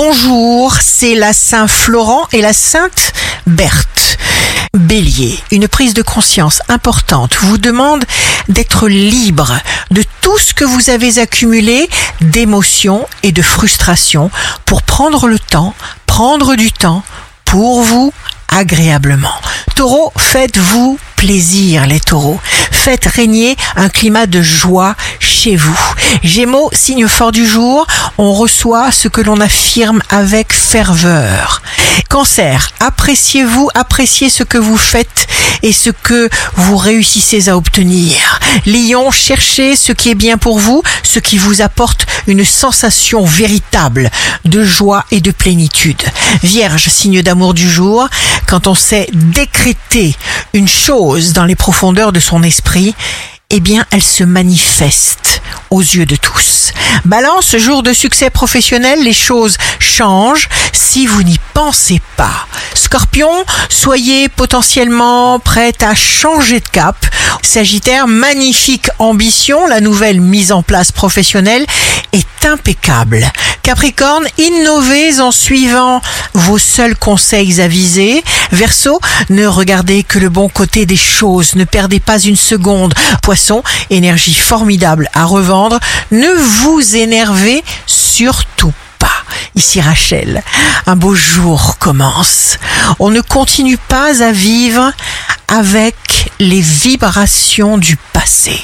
bonjour, c'est la Saint Florent et la Sainte Berthe. Bélier, une prise de conscience importante vous demande d'être libre de tout ce que vous avez accumulé d'émotions et de frustrations pour prendre le temps, prendre du temps pour vous agréablement. Taureau, faites-vous plaisir les taureaux. Faites régner un climat de joie chez vous. Gémeaux, signe fort du jour, on reçoit ce que l'on affirme avec ferveur. Cancer, appréciez-vous, appréciez ce que vous faites et ce que vous réussissez à obtenir. Lion, cherchez ce qui est bien pour vous, ce qui vous apporte une sensation véritable de joie et de plénitude. Vierge, signe d'amour du jour, quand on sait décréter une chose dans les profondeurs de son esprit, eh bien, elle se manifeste aux yeux de tous. Balance, jour de succès professionnel, les choses changent si vous n'y pensez pas. Scorpion, soyez potentiellement prêt à changer de cap. Sagittaire, magnifique ambition, la nouvelle mise en place professionnelle est impeccable. Capricorne, innovez en suivant vos seuls conseils avisés. Verseau, ne regardez que le bon côté des choses, ne perdez pas une seconde. Poisson, énergie formidable à revendre, ne vous énervez surtout. Ici Rachel, un beau jour commence. On ne continue pas à vivre avec les vibrations du passé.